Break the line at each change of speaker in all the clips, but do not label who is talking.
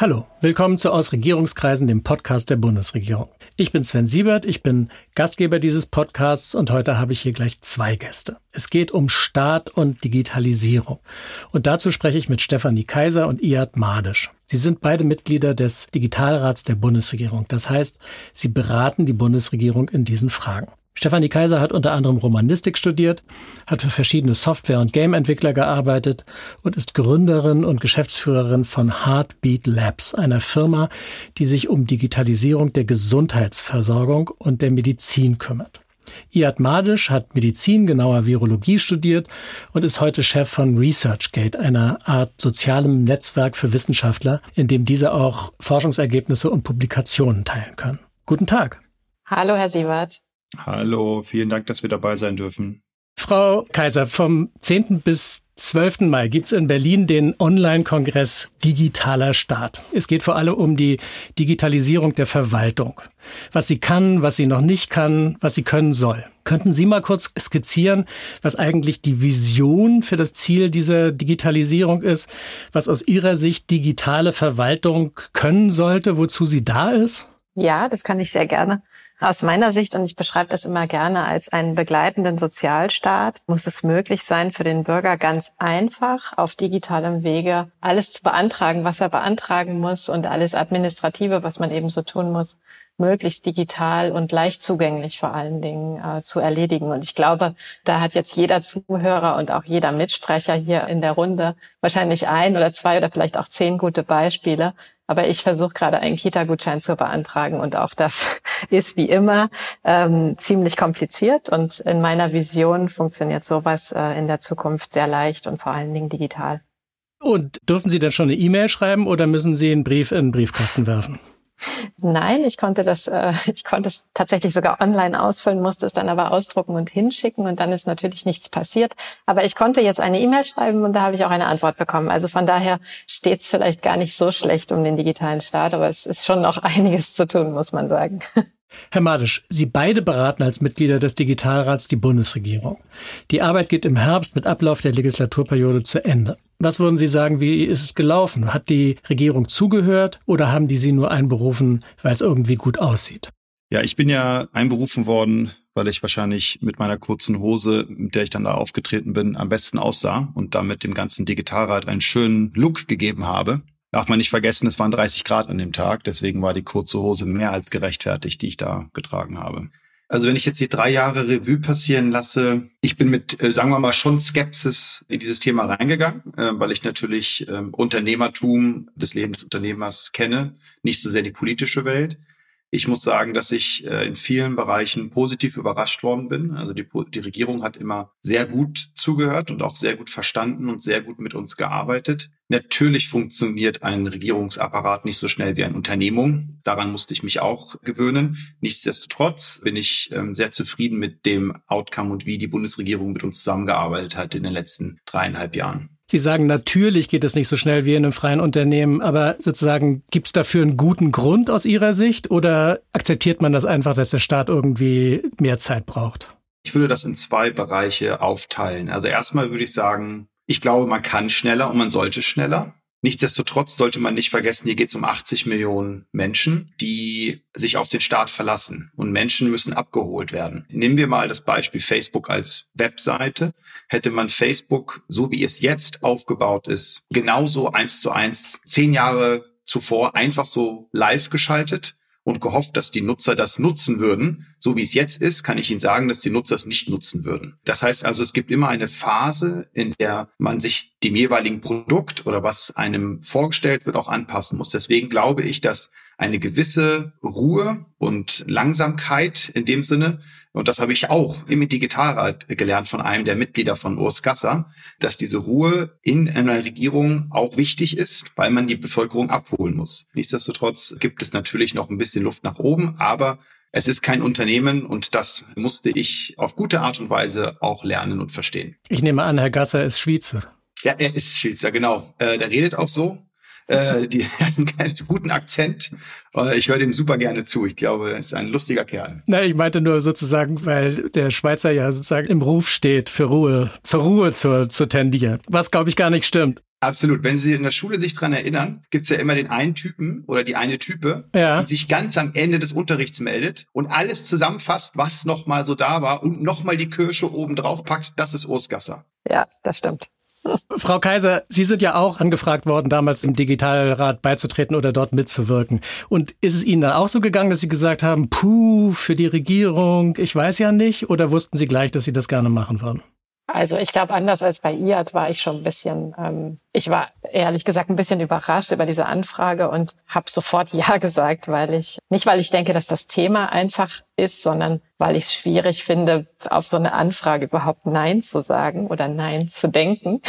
Hallo, willkommen zu Aus Regierungskreisen, dem Podcast der Bundesregierung. Ich bin Sven Siebert, ich bin Gastgeber dieses Podcasts und heute habe ich hier gleich zwei Gäste. Es geht um Staat und Digitalisierung. Und dazu spreche ich mit Stefanie Kaiser und Iad Madisch. Sie sind beide Mitglieder des Digitalrats der Bundesregierung. Das heißt, sie beraten die Bundesregierung in diesen Fragen. Stefanie Kaiser hat unter anderem Romanistik studiert, hat für verschiedene Software- und Game-Entwickler gearbeitet und ist Gründerin und Geschäftsführerin von Heartbeat Labs, einer Firma, die sich um Digitalisierung der Gesundheitsversorgung und der Medizin kümmert. Iad Madisch hat Medizin, genauer Virologie studiert und ist heute Chef von ResearchGate, einer Art sozialem Netzwerk für Wissenschaftler, in dem diese auch Forschungsergebnisse und Publikationen teilen können. Guten Tag.
Hallo, Herr Siebert.
Hallo, vielen Dank, dass wir dabei sein dürfen.
Frau Kaiser, vom 10. bis 12. Mai gibt's in Berlin den Online-Kongress Digitaler Staat. Es geht vor allem um die Digitalisierung der Verwaltung. Was sie kann, was sie noch nicht kann, was sie können soll. Könnten Sie mal kurz skizzieren, was eigentlich die Vision für das Ziel dieser Digitalisierung ist, was aus Ihrer Sicht digitale Verwaltung können sollte, wozu sie da ist?
Ja, das kann ich sehr gerne. Aus meiner Sicht, und ich beschreibe das immer gerne als einen begleitenden Sozialstaat, muss es möglich sein, für den Bürger ganz einfach auf digitalem Wege alles zu beantragen, was er beantragen muss und alles Administrative, was man eben so tun muss, möglichst digital und leicht zugänglich vor allen Dingen äh, zu erledigen. Und ich glaube, da hat jetzt jeder Zuhörer und auch jeder Mitsprecher hier in der Runde wahrscheinlich ein oder zwei oder vielleicht auch zehn gute Beispiele. Aber ich versuche gerade einen Kita-Gutschein zu beantragen und auch das ist wie immer ähm, ziemlich kompliziert. Und in meiner Vision funktioniert sowas äh, in der Zukunft sehr leicht und vor allen Dingen digital.
Und dürfen Sie dann schon eine E-Mail schreiben oder müssen Sie einen Brief in den Briefkasten werfen?
Nein, ich konnte das, äh, ich konnte es tatsächlich sogar online ausfüllen, musste es dann aber ausdrucken und hinschicken und dann ist natürlich nichts passiert. Aber ich konnte jetzt eine E-Mail schreiben und da habe ich auch eine Antwort bekommen. Also von daher steht es vielleicht gar nicht so schlecht um den digitalen Staat, aber es ist schon noch einiges zu tun, muss man sagen.
Herr Madisch, Sie beide beraten als Mitglieder des Digitalrats die Bundesregierung. Die Arbeit geht im Herbst mit Ablauf der Legislaturperiode zu Ende. Was würden Sie sagen, wie ist es gelaufen? Hat die Regierung zugehört oder haben die Sie nur einberufen, weil es irgendwie gut aussieht?
Ja, ich bin ja einberufen worden, weil ich wahrscheinlich mit meiner kurzen Hose, mit der ich dann da aufgetreten bin, am besten aussah und damit dem ganzen Digitalrat einen schönen Look gegeben habe. Darf man nicht vergessen, es waren 30 Grad an dem Tag, deswegen war die kurze Hose mehr als gerechtfertigt, die ich da getragen habe. Also wenn ich jetzt die drei Jahre Revue passieren lasse, ich bin mit, äh, sagen wir mal, schon Skepsis in dieses Thema reingegangen, äh, weil ich natürlich äh, Unternehmertum, das Leben des Unternehmers kenne, nicht so sehr die politische Welt. Ich muss sagen, dass ich äh, in vielen Bereichen positiv überrascht worden bin. Also die, die Regierung hat immer sehr gut zugehört und auch sehr gut verstanden und sehr gut mit uns gearbeitet. Natürlich funktioniert ein Regierungsapparat nicht so schnell wie eine Unternehmung. Daran musste ich mich auch gewöhnen. Nichtsdestotrotz bin ich ähm, sehr zufrieden mit dem Outcome und wie die Bundesregierung mit uns zusammengearbeitet hat in den letzten dreieinhalb Jahren.
Sie sagen, natürlich geht es nicht so schnell wie in einem freien Unternehmen, aber sozusagen gibt es dafür einen guten Grund aus Ihrer Sicht oder akzeptiert man das einfach, dass der Staat irgendwie mehr Zeit braucht?
Ich würde das in zwei Bereiche aufteilen. Also erstmal würde ich sagen, ich glaube, man kann schneller und man sollte schneller. Nichtsdestotrotz sollte man nicht vergessen, hier geht es um 80 Millionen Menschen, die sich auf den Staat verlassen. Und Menschen müssen abgeholt werden. Nehmen wir mal das Beispiel Facebook als Webseite. Hätte man Facebook, so wie es jetzt aufgebaut ist, genauso eins zu eins zehn Jahre zuvor einfach so live geschaltet, und gehofft, dass die Nutzer das nutzen würden. So wie es jetzt ist, kann ich Ihnen sagen, dass die Nutzer es nicht nutzen würden. Das heißt also, es gibt immer eine Phase, in der man sich dem jeweiligen Produkt oder was einem vorgestellt wird, auch anpassen muss. Deswegen glaube ich, dass eine gewisse Ruhe und Langsamkeit in dem Sinne und das habe ich auch im Digitalrat gelernt von einem der Mitglieder von Urs Gasser, dass diese Ruhe in einer Regierung auch wichtig ist, weil man die Bevölkerung abholen muss. Nichtsdestotrotz gibt es natürlich noch ein bisschen Luft nach oben, aber es ist kein Unternehmen und das musste ich auf gute Art und Weise auch lernen und verstehen.
Ich nehme an, Herr Gasser ist Schweizer.
Ja, er ist Schweizer, genau. Äh, der redet auch so.
Äh, die haben einen guten Akzent. Äh, ich höre dem super gerne zu. Ich glaube, er ist ein lustiger Kerl.
Na, ich meinte nur sozusagen, weil der Schweizer ja sozusagen im Ruf steht, für Ruhe, zur Ruhe zu, zu tendieren. Was, glaube ich, gar nicht stimmt.
Absolut. Wenn Sie in der Schule sich dran erinnern, gibt's ja immer den einen Typen oder die eine Type,
ja.
die sich ganz am Ende des Unterrichts meldet und alles zusammenfasst, was nochmal so da war und nochmal die Kirsche oben drauf packt. Das ist Ursgasser.
Ja, das stimmt.
Frau Kaiser, Sie sind ja auch angefragt worden, damals im Digitalrat beizutreten oder dort mitzuwirken. Und ist es Ihnen dann auch so gegangen, dass Sie gesagt haben, puh, für die Regierung, ich weiß ja nicht, oder wussten Sie gleich, dass Sie das gerne machen würden?
Also ich glaube, anders als bei IAD war ich schon ein bisschen, ähm, ich war ehrlich gesagt ein bisschen überrascht über diese Anfrage und habe sofort Ja gesagt, weil ich, nicht weil ich denke, dass das Thema einfach ist, sondern weil ich es schwierig finde, auf so eine Anfrage überhaupt Nein zu sagen oder Nein zu denken.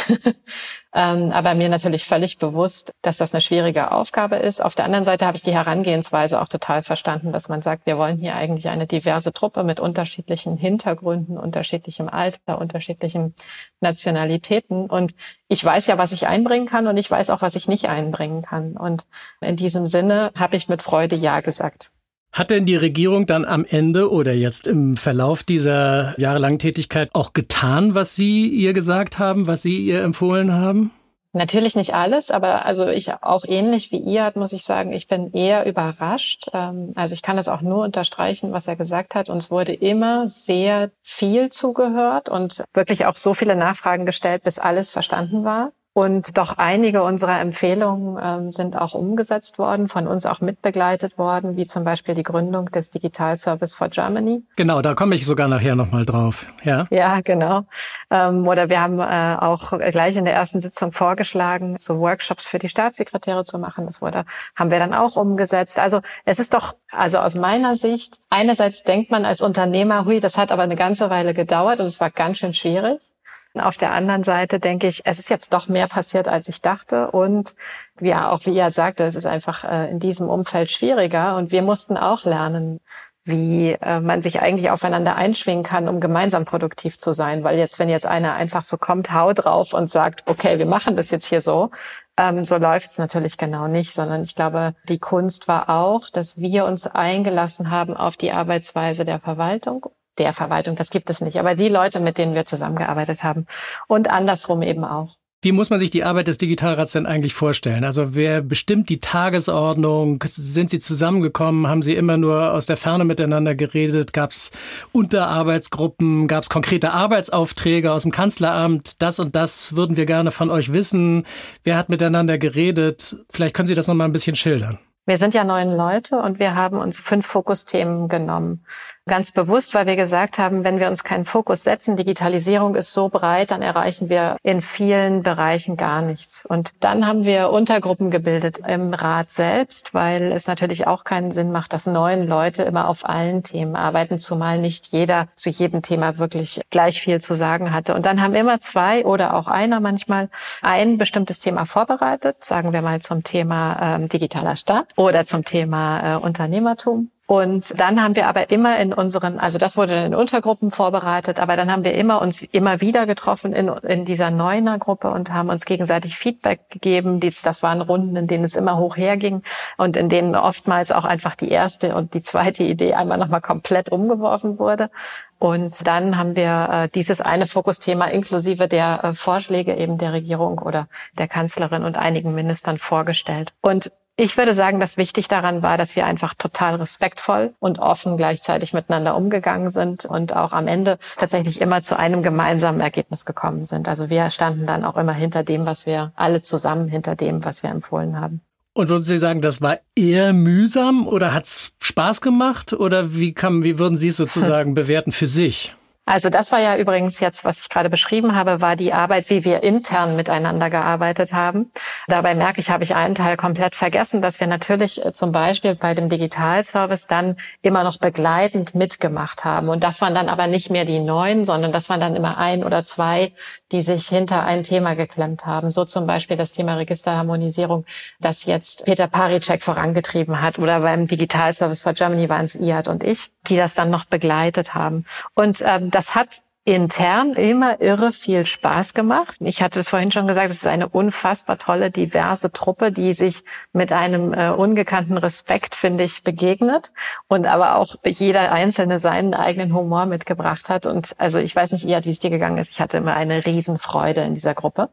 ähm, aber mir natürlich völlig bewusst, dass das eine schwierige Aufgabe ist. Auf der anderen Seite habe ich die Herangehensweise auch total verstanden, dass man sagt, wir wollen hier eigentlich eine diverse Truppe mit unterschiedlichen Hintergründen, unterschiedlichem Alter, unterschiedlichen Nationalitäten. Und ich weiß ja, was ich einbringen kann und ich weiß auch, was ich nicht einbringen kann. Und in diesem Sinne habe ich mit Freude Ja gesagt.
Hat denn die Regierung dann am Ende oder jetzt im Verlauf dieser jahrelangen Tätigkeit auch getan, was Sie ihr gesagt haben, was Sie ihr empfohlen haben?
Natürlich nicht alles, aber also ich auch ähnlich wie ihr, muss ich sagen, ich bin eher überrascht. Ähm, also ich kann das auch nur unterstreichen, was er gesagt hat. Uns wurde immer sehr viel zugehört und wirklich auch so viele Nachfragen gestellt, bis alles verstanden war. Und doch einige unserer Empfehlungen ähm, sind auch umgesetzt worden, von uns auch mitbegleitet worden, wie zum Beispiel die Gründung des Digital Service for Germany.
Genau, da komme ich sogar nachher nochmal drauf. Ja,
ja genau. Ähm, oder wir haben äh, auch gleich in der ersten Sitzung vorgeschlagen, so Workshops für die Staatssekretäre zu machen. Das wurde, haben wir dann auch umgesetzt. Also es ist doch, also aus meiner Sicht, einerseits denkt man als Unternehmer, hui, das hat aber eine ganze Weile gedauert und es war ganz schön schwierig. Auf der anderen Seite denke ich, es ist jetzt doch mehr passiert, als ich dachte. Und ja, auch wie ihr sagte, es ist einfach äh, in diesem Umfeld schwieriger. Und wir mussten auch lernen, wie äh, man sich eigentlich aufeinander einschwingen kann, um gemeinsam produktiv zu sein. Weil jetzt, wenn jetzt einer einfach so kommt, hau drauf und sagt, okay, wir machen das jetzt hier so, ähm, so läuft's natürlich genau nicht, sondern ich glaube, die Kunst war auch, dass wir uns eingelassen haben auf die Arbeitsweise der Verwaltung der Verwaltung, das gibt es nicht, aber die Leute, mit denen wir zusammengearbeitet haben und andersrum eben auch.
Wie muss man sich die Arbeit des Digitalrats denn eigentlich vorstellen? Also wer bestimmt die Tagesordnung? Sind Sie zusammengekommen? Haben Sie immer nur aus der Ferne miteinander geredet? Gab es Unterarbeitsgruppen? Gab es konkrete Arbeitsaufträge aus dem Kanzleramt? Das und das würden wir gerne von euch wissen. Wer hat miteinander geredet? Vielleicht können Sie das noch mal ein bisschen schildern.
Wir sind ja neun Leute und wir haben uns fünf Fokusthemen genommen. Ganz bewusst, weil wir gesagt haben, wenn wir uns keinen Fokus setzen, Digitalisierung ist so breit, dann erreichen wir in vielen Bereichen gar nichts. Und dann haben wir Untergruppen gebildet im Rat selbst, weil es natürlich auch keinen Sinn macht, dass neun Leute immer auf allen Themen arbeiten, zumal nicht jeder zu jedem Thema wirklich gleich viel zu sagen hatte. Und dann haben immer zwei oder auch einer manchmal ein bestimmtes Thema vorbereitet, sagen wir mal zum Thema ähm, digitaler Staat oder zum Thema äh, Unternehmertum. Und dann haben wir aber immer in unseren, also das wurde in Untergruppen vorbereitet, aber dann haben wir immer uns immer wieder getroffen in, in dieser Neuner-Gruppe und haben uns gegenseitig Feedback gegeben. Dies, das waren Runden, in denen es immer hoch herging und in denen oftmals auch einfach die erste und die zweite Idee einmal nochmal komplett umgeworfen wurde. Und dann haben wir äh, dieses eine Fokusthema inklusive der äh, Vorschläge eben der Regierung oder der Kanzlerin und einigen Ministern vorgestellt. Und ich würde sagen, dass wichtig daran war, dass wir einfach total respektvoll und offen gleichzeitig miteinander umgegangen sind und auch am Ende tatsächlich immer zu einem gemeinsamen Ergebnis gekommen sind. Also wir standen dann auch immer hinter dem, was wir alle zusammen hinter dem, was wir empfohlen haben.
Und würden Sie sagen, das war eher mühsam oder hat es Spaß gemacht oder wie kann, wie würden Sie es sozusagen bewerten für sich?
Also das war ja übrigens jetzt, was ich gerade beschrieben habe, war die Arbeit, wie wir intern miteinander gearbeitet haben. Dabei merke ich, habe ich einen Teil komplett vergessen, dass wir natürlich äh, zum Beispiel bei dem Digitalservice dann immer noch begleitend mitgemacht haben. Und das waren dann aber nicht mehr die neun, sondern das waren dann immer ein oder zwei, die sich hinter ein Thema geklemmt haben. So zum Beispiel das Thema Registerharmonisierung, das jetzt Peter Paricek vorangetrieben hat. Oder beim Digitalservice for Germany waren es Iad und ich die das dann noch begleitet haben. Und ähm, das hat intern immer irre viel Spaß gemacht. Ich hatte es vorhin schon gesagt, es ist eine unfassbar tolle, diverse Truppe, die sich mit einem äh, ungekannten Respekt, finde ich, begegnet und aber auch jeder Einzelne seinen eigenen Humor mitgebracht hat. Und also ich weiß nicht, Iad, wie es dir gegangen ist. Ich hatte immer eine Riesenfreude in dieser Gruppe.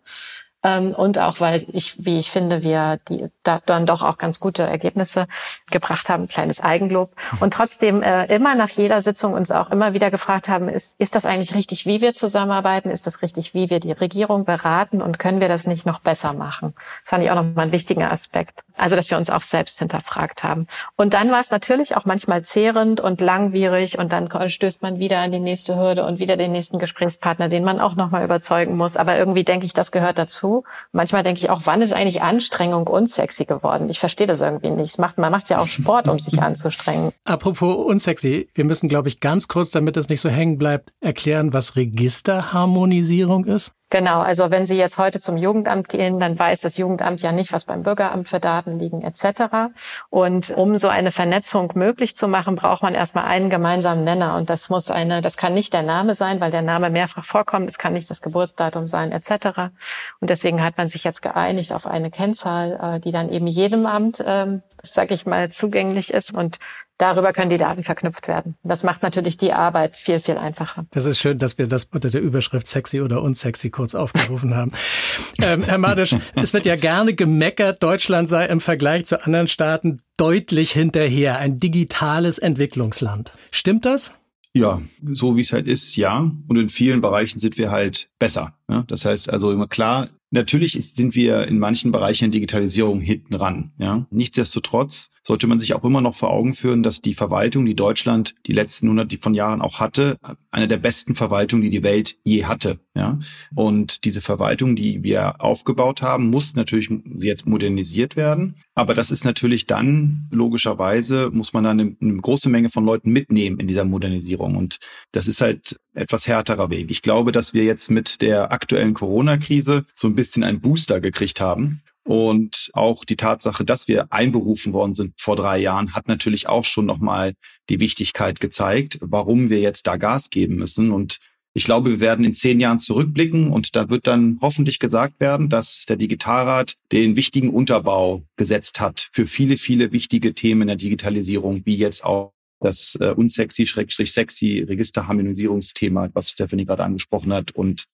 Ähm, und auch weil ich, wie ich finde, wir die da dann doch auch ganz gute Ergebnisse gebracht haben, kleines Eigenlob. Und trotzdem äh, immer nach jeder Sitzung uns auch immer wieder gefragt haben, ist, ist das eigentlich richtig, wie wir zusammenarbeiten? Ist das richtig, wie wir die Regierung beraten? Und können wir das nicht noch besser machen? Das fand ich auch noch mal einen wichtigen Aspekt. Also, dass wir uns auch selbst hinterfragt haben. Und dann war es natürlich auch manchmal zehrend und langwierig und dann stößt man wieder an die nächste Hürde und wieder den nächsten Gesprächspartner, den man auch noch mal überzeugen muss. Aber irgendwie denke ich, das gehört dazu. Manchmal denke ich auch, wann ist eigentlich Anstrengung unsexy geworden? Ich verstehe das irgendwie nicht. Macht, man macht ja auch Sport, um sich anzustrengen.
Apropos unsexy, wir müssen, glaube ich, ganz kurz, damit es nicht so hängen bleibt, erklären, was Registerharmonisierung ist.
Genau, also wenn Sie jetzt heute zum Jugendamt gehen, dann weiß das Jugendamt ja nicht, was beim Bürgeramt für Daten liegen etc. Und um so eine Vernetzung möglich zu machen, braucht man erstmal einen gemeinsamen Nenner. Und das muss eine, das kann nicht der Name sein, weil der Name mehrfach vorkommt. Es kann nicht das Geburtsdatum sein etc. Und deswegen hat man sich jetzt geeinigt auf eine Kennzahl, äh, die dann eben jedem Amt, ähm, sage ich mal, zugänglich ist. Und Darüber können die Daten verknüpft werden. Das macht natürlich die Arbeit viel, viel einfacher.
Das ist schön, dass wir das unter der Überschrift sexy oder unsexy kurz aufgerufen haben. ähm, Herr Madisch, es wird ja gerne gemeckert, Deutschland sei im Vergleich zu anderen Staaten deutlich hinterher, ein digitales Entwicklungsland. Stimmt das?
Ja, so wie es halt ist, ja. Und in vielen Bereichen sind wir halt besser. Ja? Das heißt also immer klar, Natürlich sind wir in manchen Bereichen in Digitalisierung hinten ran. Ja? Nichtsdestotrotz sollte man sich auch immer noch vor Augen führen, dass die Verwaltung, die Deutschland die letzten hunderte von Jahren auch hatte, eine der besten Verwaltungen, die die Welt je hatte. Ja? Und diese Verwaltung, die wir aufgebaut haben, muss natürlich jetzt modernisiert werden. Aber das ist natürlich dann, logischerweise, muss man dann eine, eine große Menge von Leuten mitnehmen in dieser Modernisierung. Und das ist halt etwas härterer Weg. Ich glaube, dass wir jetzt mit der aktuellen Corona-Krise so ein bisschen einen Booster gekriegt haben. Und auch die Tatsache, dass wir einberufen worden sind vor drei Jahren, hat natürlich auch schon nochmal die Wichtigkeit gezeigt, warum wir jetzt da Gas geben müssen. Und ich glaube, wir werden in zehn Jahren zurückblicken und da wird dann hoffentlich gesagt werden, dass der Digitalrat den wichtigen Unterbau gesetzt hat für viele, viele wichtige Themen in der Digitalisierung, wie jetzt auch das äh, unsexy, schrägstrich sexy Registerharmonisierungsthema, was Stephanie gerade angesprochen hat und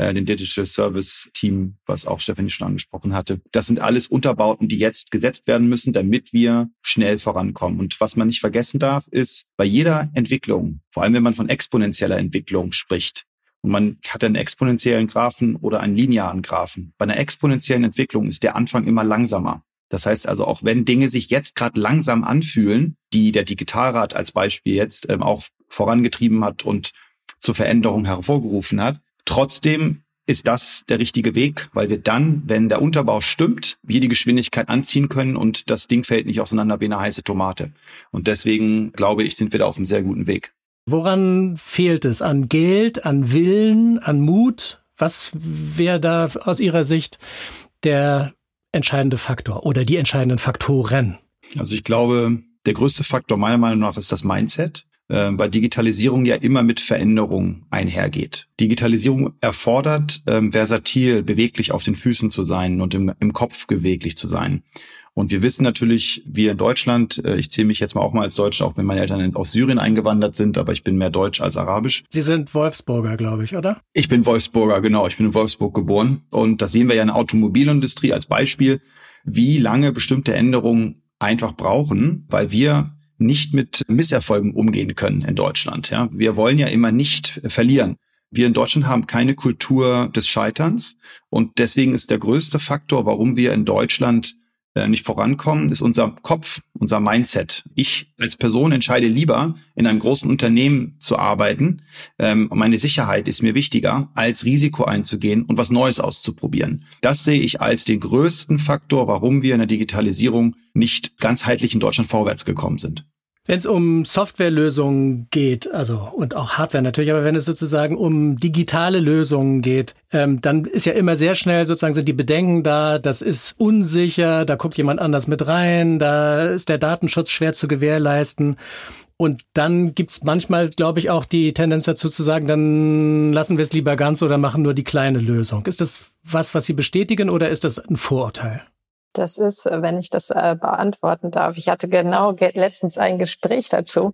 äh, den Digital Service Team, was auch Stephanie schon angesprochen hatte. Das sind alles Unterbauten, die jetzt gesetzt werden müssen, damit wir schnell vorankommen. Und was man nicht vergessen darf, ist, bei jeder Entwicklung, vor allem wenn man von exponentieller Entwicklung spricht, und man hat einen exponentiellen Graphen oder einen linearen Graphen. Bei einer exponentiellen Entwicklung ist der Anfang immer langsamer. Das heißt also, auch wenn Dinge sich jetzt gerade langsam anfühlen, die der Digitalrat als Beispiel jetzt ähm, auch vorangetrieben hat und zur Veränderung hervorgerufen hat, trotzdem ist das der richtige Weg, weil wir dann, wenn der Unterbau stimmt, wir die Geschwindigkeit anziehen können und das Ding fällt nicht auseinander wie eine heiße Tomate. Und deswegen glaube ich, sind wir da auf einem sehr guten Weg.
Woran fehlt es? An Geld, an Willen, an Mut? Was wäre da aus Ihrer Sicht der entscheidende Faktor oder die entscheidenden Faktoren?
Also ich glaube, der größte Faktor meiner Meinung nach ist das Mindset, äh, weil Digitalisierung ja immer mit Veränderung einhergeht. Digitalisierung erfordert, ähm, versatil, beweglich auf den Füßen zu sein und im, im Kopf beweglich zu sein. Und wir wissen natürlich, wir in Deutschland, äh, ich zähle mich jetzt mal auch mal als Deutscher, auch wenn meine Eltern aus Syrien eingewandert sind, aber ich bin mehr Deutsch als Arabisch.
Sie sind Wolfsburger, glaube ich, oder?
Ich bin Wolfsburger, genau. Ich bin in Wolfsburg geboren. Und das sehen wir ja in der Automobilindustrie als Beispiel, wie lange bestimmte Änderungen einfach brauchen, weil wir nicht mit Misserfolgen umgehen können in Deutschland. Ja, wir wollen ja immer nicht verlieren. Wir in Deutschland haben keine Kultur des Scheiterns und deswegen ist der größte Faktor, warum wir in Deutschland nicht vorankommen, ist unser Kopf, unser Mindset. Ich als Person entscheide lieber, in einem großen Unternehmen zu arbeiten. Ähm, meine Sicherheit ist mir wichtiger, als Risiko einzugehen und was Neues auszuprobieren. Das sehe ich als den größten Faktor, warum wir in der Digitalisierung nicht ganzheitlich in Deutschland vorwärts gekommen sind.
Wenn es um Softwarelösungen geht, also und auch Hardware natürlich, aber wenn es sozusagen um digitale Lösungen geht, ähm, dann ist ja immer sehr schnell sozusagen sind die Bedenken da, das ist unsicher, da guckt jemand anders mit rein, da ist der Datenschutz schwer zu gewährleisten. Und dann gibt's manchmal, glaube ich, auch die Tendenz dazu zu sagen, dann lassen wir es lieber ganz oder machen nur die kleine Lösung. Ist das was, was Sie bestätigen oder ist das ein Vorurteil?
Das ist, äh, wenn ich das äh, beantworten darf. Ich hatte genau letztens ein Gespräch dazu.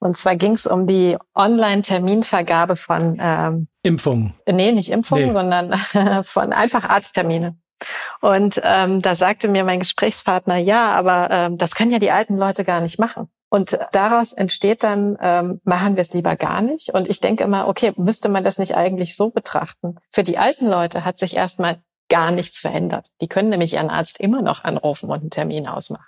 Und zwar ging es um die Online-Terminvergabe von ähm,
Impfungen.
Nee, nicht Impfungen, nee. sondern von einfach Arzttermine. Und ähm, da sagte mir mein Gesprächspartner, ja, aber ähm, das können ja die alten Leute gar nicht machen. Und daraus entsteht dann, ähm, machen wir es lieber gar nicht. Und ich denke immer, okay, müsste man das nicht eigentlich so betrachten? Für die alten Leute hat sich erstmal gar nichts verändert. Die können nämlich ihren Arzt immer noch anrufen und einen Termin ausmachen.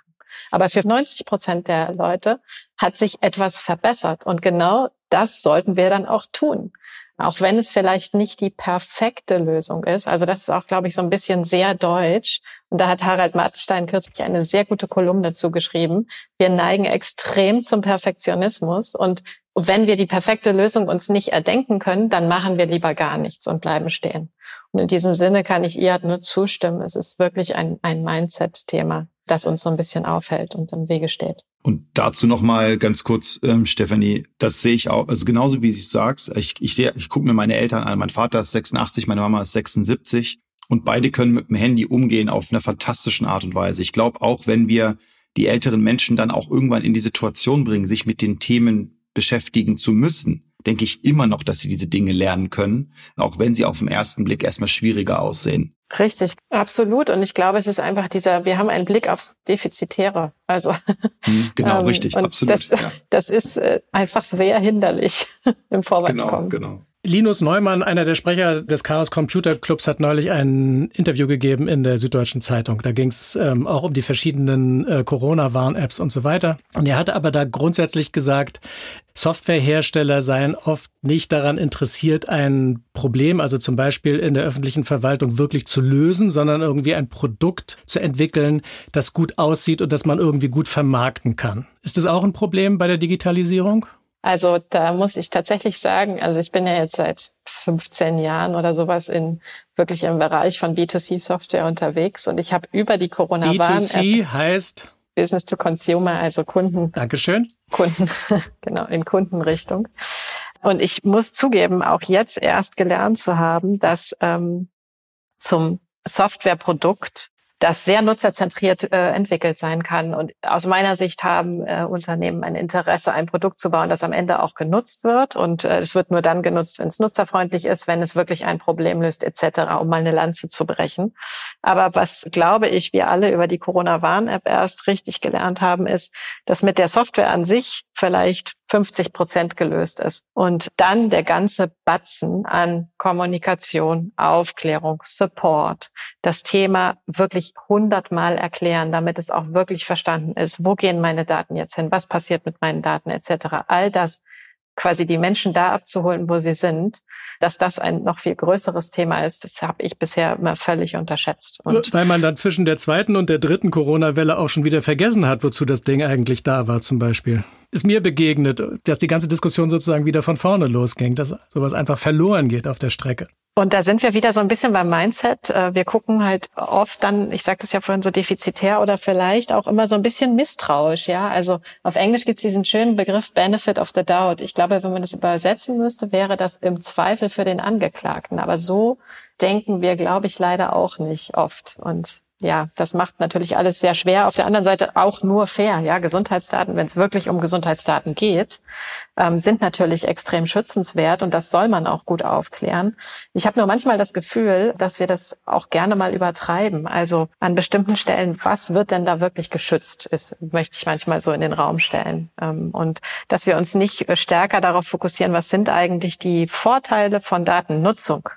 Aber für 90 Prozent der Leute hat sich etwas verbessert. Und genau das sollten wir dann auch tun. Auch wenn es vielleicht nicht die perfekte Lösung ist. Also das ist auch, glaube ich, so ein bisschen sehr deutsch. Und da hat Harald Martenstein kürzlich eine sehr gute Kolumne zugeschrieben. Wir neigen extrem zum Perfektionismus. Und wenn wir die perfekte Lösung uns nicht erdenken können, dann machen wir lieber gar nichts und bleiben stehen. Und in diesem Sinne kann ich ihr nur zustimmen. Es ist wirklich ein, ein Mindset-Thema, das uns so ein bisschen aufhält und im Wege steht.
Und dazu noch mal ganz kurz, ähm, Stefanie, das sehe ich auch, also genauso wie du sagst, ich, ich sehe, ich gucke mir meine Eltern an. Mein Vater ist 86, meine Mama ist 76 und beide können mit dem Handy umgehen auf einer fantastischen Art und Weise. Ich glaube auch, wenn wir die älteren Menschen dann auch irgendwann in die Situation bringen, sich mit den Themen beschäftigen zu müssen, denke ich immer noch, dass sie diese Dinge lernen können, auch wenn sie auf den ersten Blick erstmal schwieriger aussehen.
Richtig, absolut. Und ich glaube, es ist einfach dieser, wir haben einen Blick aufs Defizitäre. Also
hm, genau, ähm, richtig, absolut.
Das, ja. das ist äh, einfach sehr hinderlich im Vorwärtskommen.
Genau, genau.
Linus Neumann, einer der Sprecher des Chaos Computer Clubs, hat neulich ein Interview gegeben in der Süddeutschen Zeitung. Da ging es ähm, auch um die verschiedenen äh, Corona-Warn-Apps und so weiter. Und er hatte aber da grundsätzlich gesagt, Softwarehersteller seien oft nicht daran interessiert, ein Problem, also zum Beispiel in der öffentlichen Verwaltung wirklich zu lösen, sondern irgendwie ein Produkt zu entwickeln, das gut aussieht und das man irgendwie gut vermarkten kann. Ist das auch ein Problem bei der Digitalisierung?
Also da muss ich tatsächlich sagen, also ich bin ja jetzt seit 15 Jahren oder sowas in wirklich im Bereich von B2C-Software unterwegs und ich habe über die Corona-Warn...
B2C heißt?
Business to Consumer, also Kunden.
Dankeschön.
Kunden, genau, in Kundenrichtung. Und ich muss zugeben, auch jetzt erst gelernt zu haben, dass ähm, zum Softwareprodukt das sehr nutzerzentriert äh, entwickelt sein kann. Und aus meiner Sicht haben äh, Unternehmen ein Interesse, ein Produkt zu bauen, das am Ende auch genutzt wird. Und äh, es wird nur dann genutzt, wenn es nutzerfreundlich ist, wenn es wirklich ein Problem löst etc., um mal eine Lanze zu brechen. Aber was, glaube ich, wir alle über die Corona-Warn-App erst richtig gelernt haben, ist, dass mit der Software an sich vielleicht 50 Prozent gelöst ist. Und dann der ganze Batzen an Kommunikation, Aufklärung, Support, das Thema wirklich hundertmal erklären, damit es auch wirklich verstanden ist. Wo gehen meine Daten jetzt hin? Was passiert mit meinen Daten etc. All das quasi die Menschen da abzuholen, wo sie sind, dass das ein noch viel größeres Thema ist, das habe ich bisher immer völlig unterschätzt.
Und Weil man dann zwischen der zweiten und der dritten Corona-Welle auch schon wieder vergessen hat, wozu das Ding eigentlich da war, zum Beispiel. Ist mir begegnet, dass die ganze Diskussion sozusagen wieder von vorne losging, dass sowas einfach verloren geht auf der Strecke.
Und da sind wir wieder so ein bisschen beim Mindset. Äh, wir gucken halt oft dann, ich sagte es ja vorhin so defizitär oder vielleicht auch immer so ein bisschen misstrauisch, ja. Also auf Englisch gibt es diesen schönen Begriff Benefit of the Doubt. Ich glaube, wenn man das übersetzen müsste, wäre das im Zweifel für den Angeklagten. Aber so denken wir, glaube ich, leider auch nicht oft. Und ja, das macht natürlich alles sehr schwer. Auf der anderen Seite auch nur fair. Ja, Gesundheitsdaten, wenn es wirklich um Gesundheitsdaten geht, ähm, sind natürlich extrem schützenswert und das soll man auch gut aufklären. Ich habe nur manchmal das Gefühl, dass wir das auch gerne mal übertreiben. Also an bestimmten Stellen, was wird denn da wirklich geschützt, ist, möchte ich manchmal so in den Raum stellen. Ähm, und dass wir uns nicht stärker darauf fokussieren, was sind eigentlich die Vorteile von Datennutzung.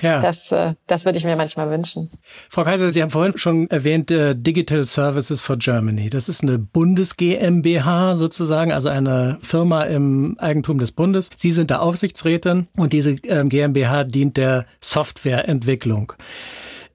Ja. Das, äh, das würde ich mir manchmal wünschen.
Frau Kaiser, Sie haben vorhin schon erwähnt, äh, Digital Services for Germany. Das ist eine Bundes GmbH sozusagen, also eine Firma im Eigentum des Bundes. Sie sind der Aufsichtsrätin und diese ähm, GmbH dient der Softwareentwicklung.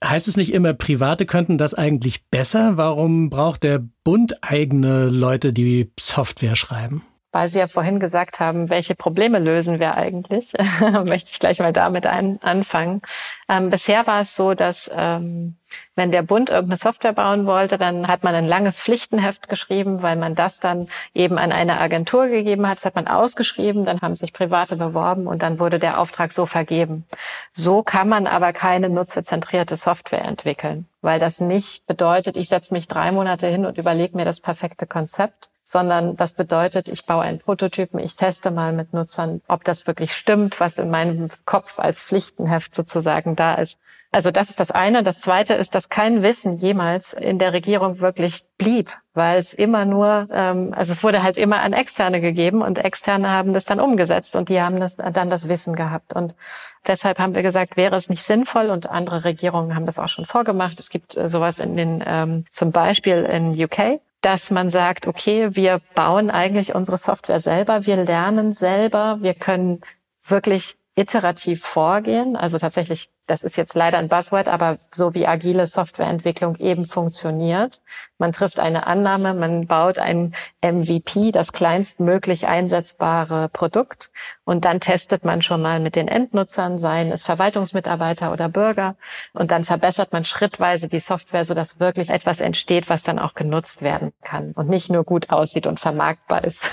Heißt es nicht immer, Private könnten das eigentlich besser? Warum braucht der Bund eigene Leute, die Software schreiben?
weil Sie ja vorhin gesagt haben, welche Probleme lösen wir eigentlich, möchte ich gleich mal damit ein, anfangen. Ähm, bisher war es so, dass ähm, Wenn der Bund irgendeine Software bauen wollte, dann hat man ein langes Pflichtenheft geschrieben, weil man das dann eben an eine Agentur gegeben hat. Das hat man ausgeschrieben, dann haben sich Private beworben und dann wurde der Auftrag so vergeben. So kann man aber keine nutzerzentrierte Software entwickeln, weil das nicht bedeutet, ich setze mich drei Monate hin und überlege mir das perfekte Konzept, sondern das bedeutet, ich baue einen Prototypen, ich teste mal mit Nutzern, ob das wirklich stimmt, was in meinem Kopf als Pflichtenheft sozusagen da ist. Also das ist das eine. Das zweite ist, dass kein Wissen jemals in der Regierung wirklich blieb, weil es immer nur, ähm, also es wurde halt immer an Externe gegeben und Externe haben das dann umgesetzt und die haben das, dann das Wissen gehabt. Und deshalb haben wir gesagt, wäre es nicht sinnvoll und andere Regierungen haben das auch schon vorgemacht. Es gibt äh, sowas in den, ähm, zum Beispiel in UK, dass man sagt, okay, wir bauen eigentlich unsere Software selber, wir lernen selber, wir können wirklich iterativ vorgehen. Also tatsächlich, das ist jetzt leider ein Buzzword, aber so wie agile Softwareentwicklung eben funktioniert. Man trifft eine Annahme, man baut ein MVP, das kleinstmöglich einsetzbare Produkt und dann testet man schon mal mit den Endnutzern, seien es Verwaltungsmitarbeiter oder Bürger und dann verbessert man schrittweise die Software, sodass wirklich etwas entsteht, was dann auch genutzt werden kann und nicht nur gut aussieht und vermarktbar ist.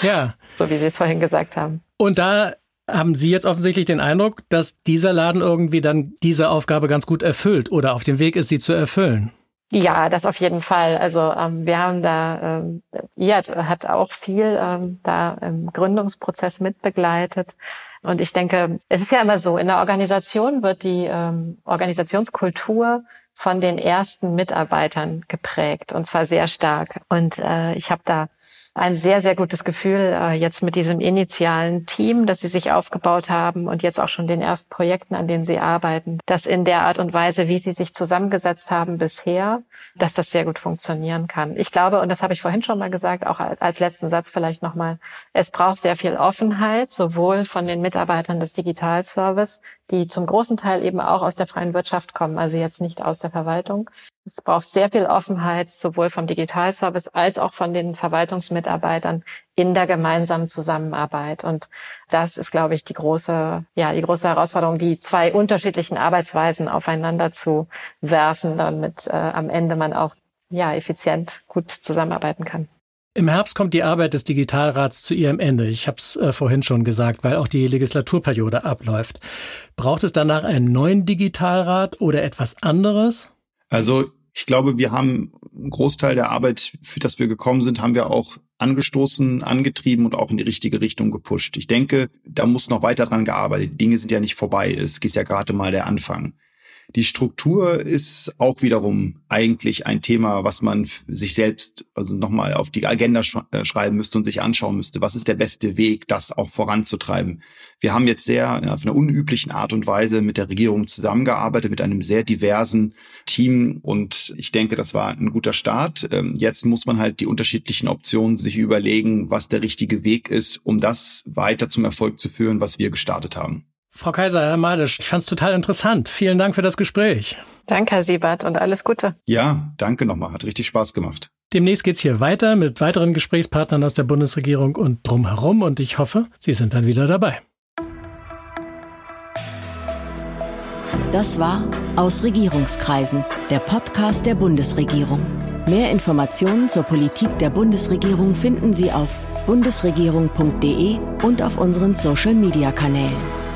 Ja.
so wie Sie es vorhin gesagt haben.
Und da haben Sie jetzt offensichtlich den Eindruck, dass dieser Laden irgendwie dann diese Aufgabe ganz gut erfüllt oder auf dem Weg ist, sie zu erfüllen?
Ja, das auf jeden Fall. Also ähm, wir haben da, ähm, IAD hat auch viel ähm, da im Gründungsprozess mitbegleitet. Und ich denke, es ist ja immer so, in der Organisation wird die ähm, Organisationskultur von den ersten Mitarbeitern geprägt und zwar sehr stark. Und äh, ich habe da ein sehr, sehr gutes Gefühl äh, jetzt mit diesem initialen Team, das Sie sich aufgebaut haben und jetzt auch schon den ersten Projekten, an denen Sie arbeiten, dass in der Art und Weise, wie Sie sich zusammengesetzt haben bisher, dass das sehr gut funktionieren kann. Ich glaube, und das habe ich vorhin schon mal gesagt, auch als letzten Satz vielleicht nochmal, es braucht sehr viel Offenheit, sowohl von den Mitarbeitern des Digitalservice, die zum großen Teil eben auch aus der freien Wirtschaft kommen, also jetzt nicht aus der Verwaltung, es braucht sehr viel Offenheit, sowohl vom Digitalservice als auch von den Verwaltungsmitarbeitern in der gemeinsamen Zusammenarbeit. Und das ist, glaube ich, die große, ja, die große Herausforderung, die zwei unterschiedlichen Arbeitsweisen aufeinander zu werfen, damit äh, am Ende man auch, ja, effizient gut zusammenarbeiten kann.
Im Herbst kommt die Arbeit des Digitalrats zu ihrem Ende. Ich habe es äh, vorhin schon gesagt, weil auch die Legislaturperiode abläuft. Braucht es danach einen neuen Digitalrat oder etwas anderes?
Also ich glaube, wir haben einen Großteil der Arbeit, für das wir gekommen sind, haben wir auch angestoßen, angetrieben und auch in die richtige Richtung gepusht. Ich denke, da muss noch weiter dran gearbeitet. Die Dinge sind ja nicht vorbei. Es ist ja gerade mal der Anfang. Die Struktur ist auch wiederum eigentlich ein Thema, was man sich selbst also nochmal auf die Agenda äh, schreiben müsste und sich anschauen müsste. Was ist der beste Weg, das auch voranzutreiben? Wir haben jetzt sehr auf einer unüblichen Art und Weise mit der Regierung zusammengearbeitet, mit einem sehr diversen Team und ich denke, das war ein guter Start. Ähm, jetzt muss man halt die unterschiedlichen Optionen sich überlegen, was der richtige Weg ist, um das weiter zum Erfolg zu führen, was wir gestartet haben.
Frau Kaiser, Herr Madisch, ich fand es total interessant. Vielen Dank für das Gespräch.
Danke, Herr Siebert, und alles Gute.
Ja, danke nochmal. Hat richtig Spaß gemacht.
Demnächst geht's hier weiter mit weiteren Gesprächspartnern aus der Bundesregierung und drumherum und ich hoffe, Sie sind dann wieder dabei.
Das war Aus Regierungskreisen, der Podcast der Bundesregierung. Mehr Informationen zur Politik der Bundesregierung finden Sie auf bundesregierung.de und auf unseren Social-Media-Kanälen.